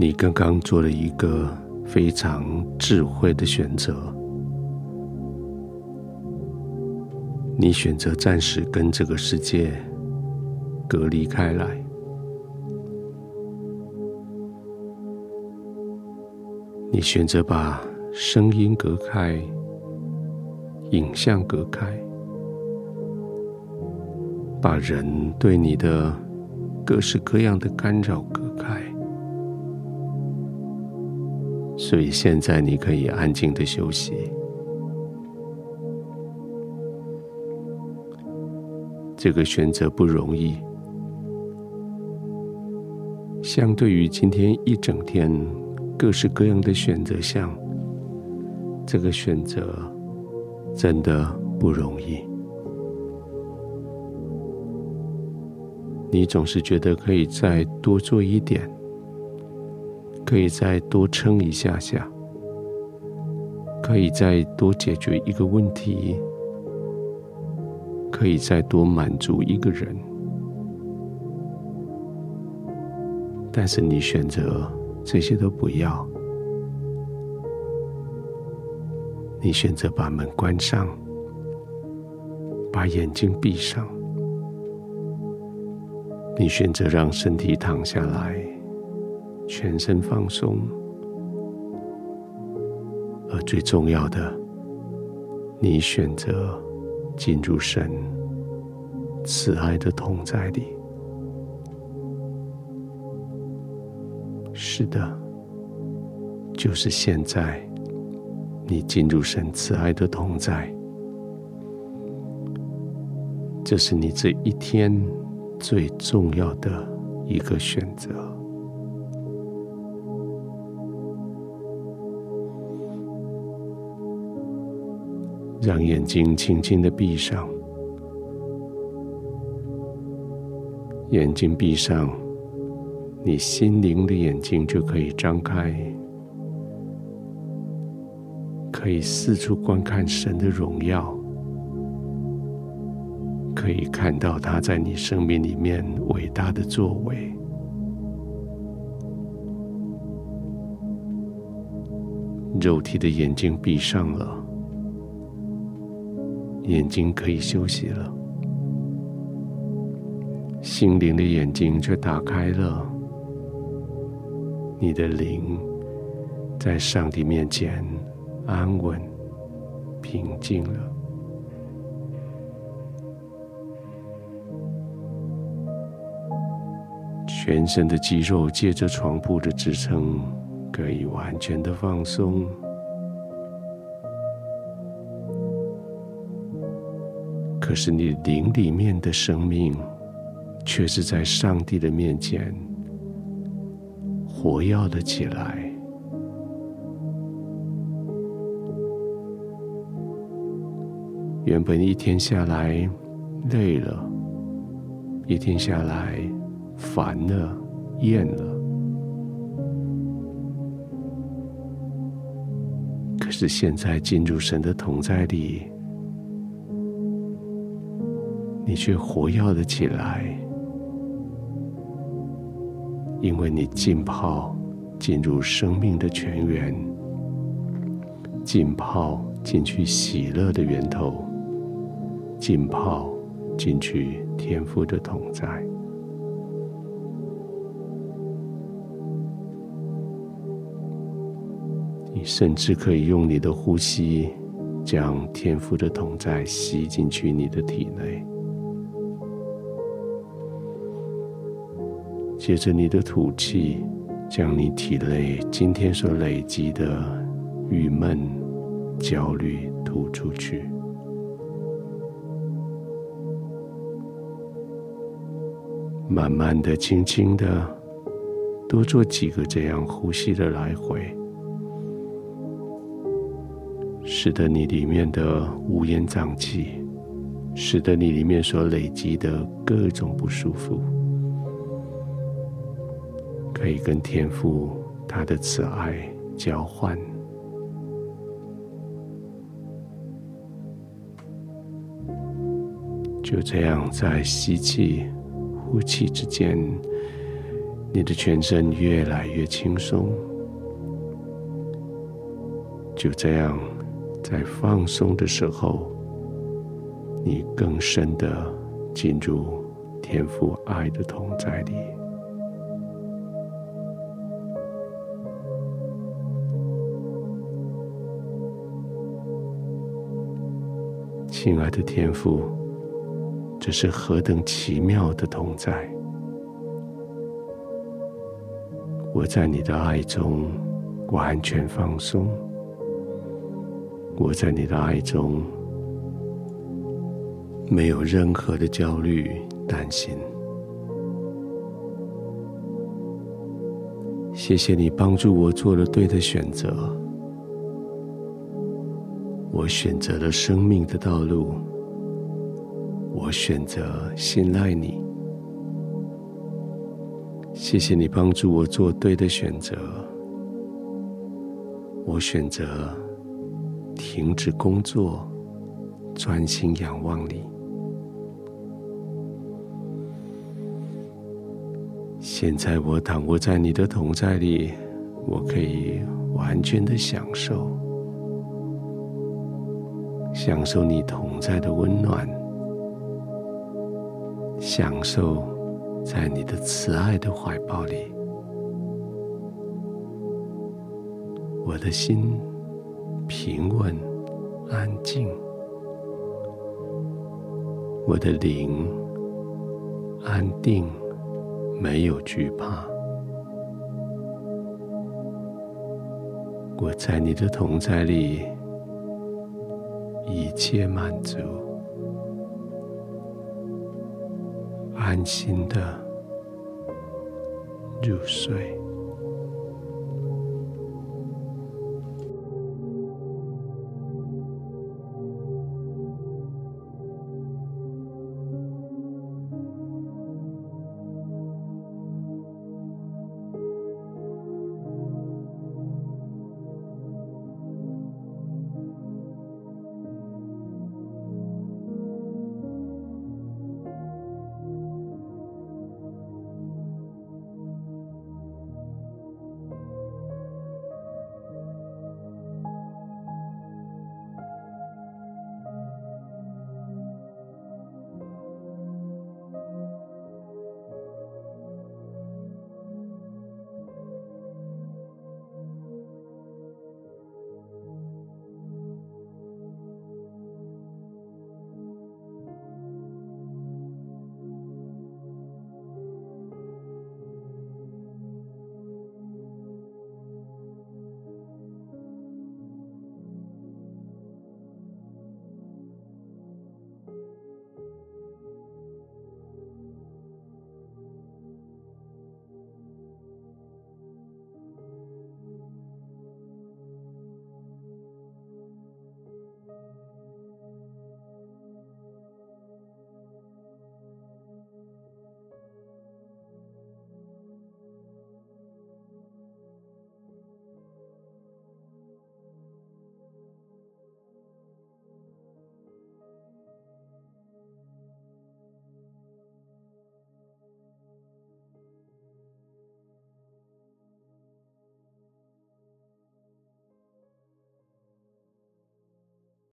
你刚刚做了一个非常智慧的选择，你选择暂时跟这个世界隔离开来，你选择把声音隔开，影像隔开，把人对你的各式各样的干扰隔开，所以现在你可以安静的休息。这个选择不容易，相对于今天一整天各式各样的选择项，这个选择真的不容易。你总是觉得可以再多做一点，可以再多撑一下下，可以再多解决一个问题，可以再多满足一个人，但是你选择这些都不要，你选择把门关上，把眼睛闭上。你选择让身体躺下来，全身放松，而最重要的，你选择进入神慈爱的同在里。是的，就是现在，你进入神慈爱的同在，这是你这一天。最重要的一个选择，让眼睛轻轻的闭上，眼睛闭上，你心灵的眼睛就可以张开，可以四处观看神的荣耀。可以看到他在你生命里面伟大的作为。肉体的眼睛闭上了，眼睛可以休息了；心灵的眼睛却打开了，你的灵在上帝面前安稳、平静了。全身的肌肉借着床铺的支撑，可以完全的放松。可是你灵里面的生命，却是在上帝的面前活跃了起来。原本一天下来累了，一天下来。烦了，厌了。可是现在进入神的同在里，你却活跃了起来，因为你浸泡进入生命的泉源，浸泡进去喜乐的源头，浸泡进去天父的同在。你甚至可以用你的呼吸，将天父的同在吸进去你的体内。借着你的吐气，将你体内今天所累积的郁闷、焦虑吐出去。慢慢的、轻轻的，多做几个这样呼吸的来回。使得你里面的乌烟瘴气，使得你里面所累积的各种不舒服，可以跟天父他的慈爱交换。就这样，在吸气、呼气之间，你的全身越来越轻松。就这样，在放松的时候，你更深的进入天父爱的同在里。亲爱的天父，这是何等奇妙的同在！我在你的爱中完全放松，我在你的爱中没有任何的焦虑、担心。谢谢你帮助我做了对的选择，我选择了生命的道路，我选择信赖你。谢谢你帮助我做对的选择。我选择停止工作，专心仰望你。现在我躺卧在你的同在里，我可以完全的享受，享受你同在的温暖，享受。在你的慈爱的怀抱里，我的心平稳安静，我的灵安定，没有惧怕。我在你的同在里，一切满足。安心的入睡。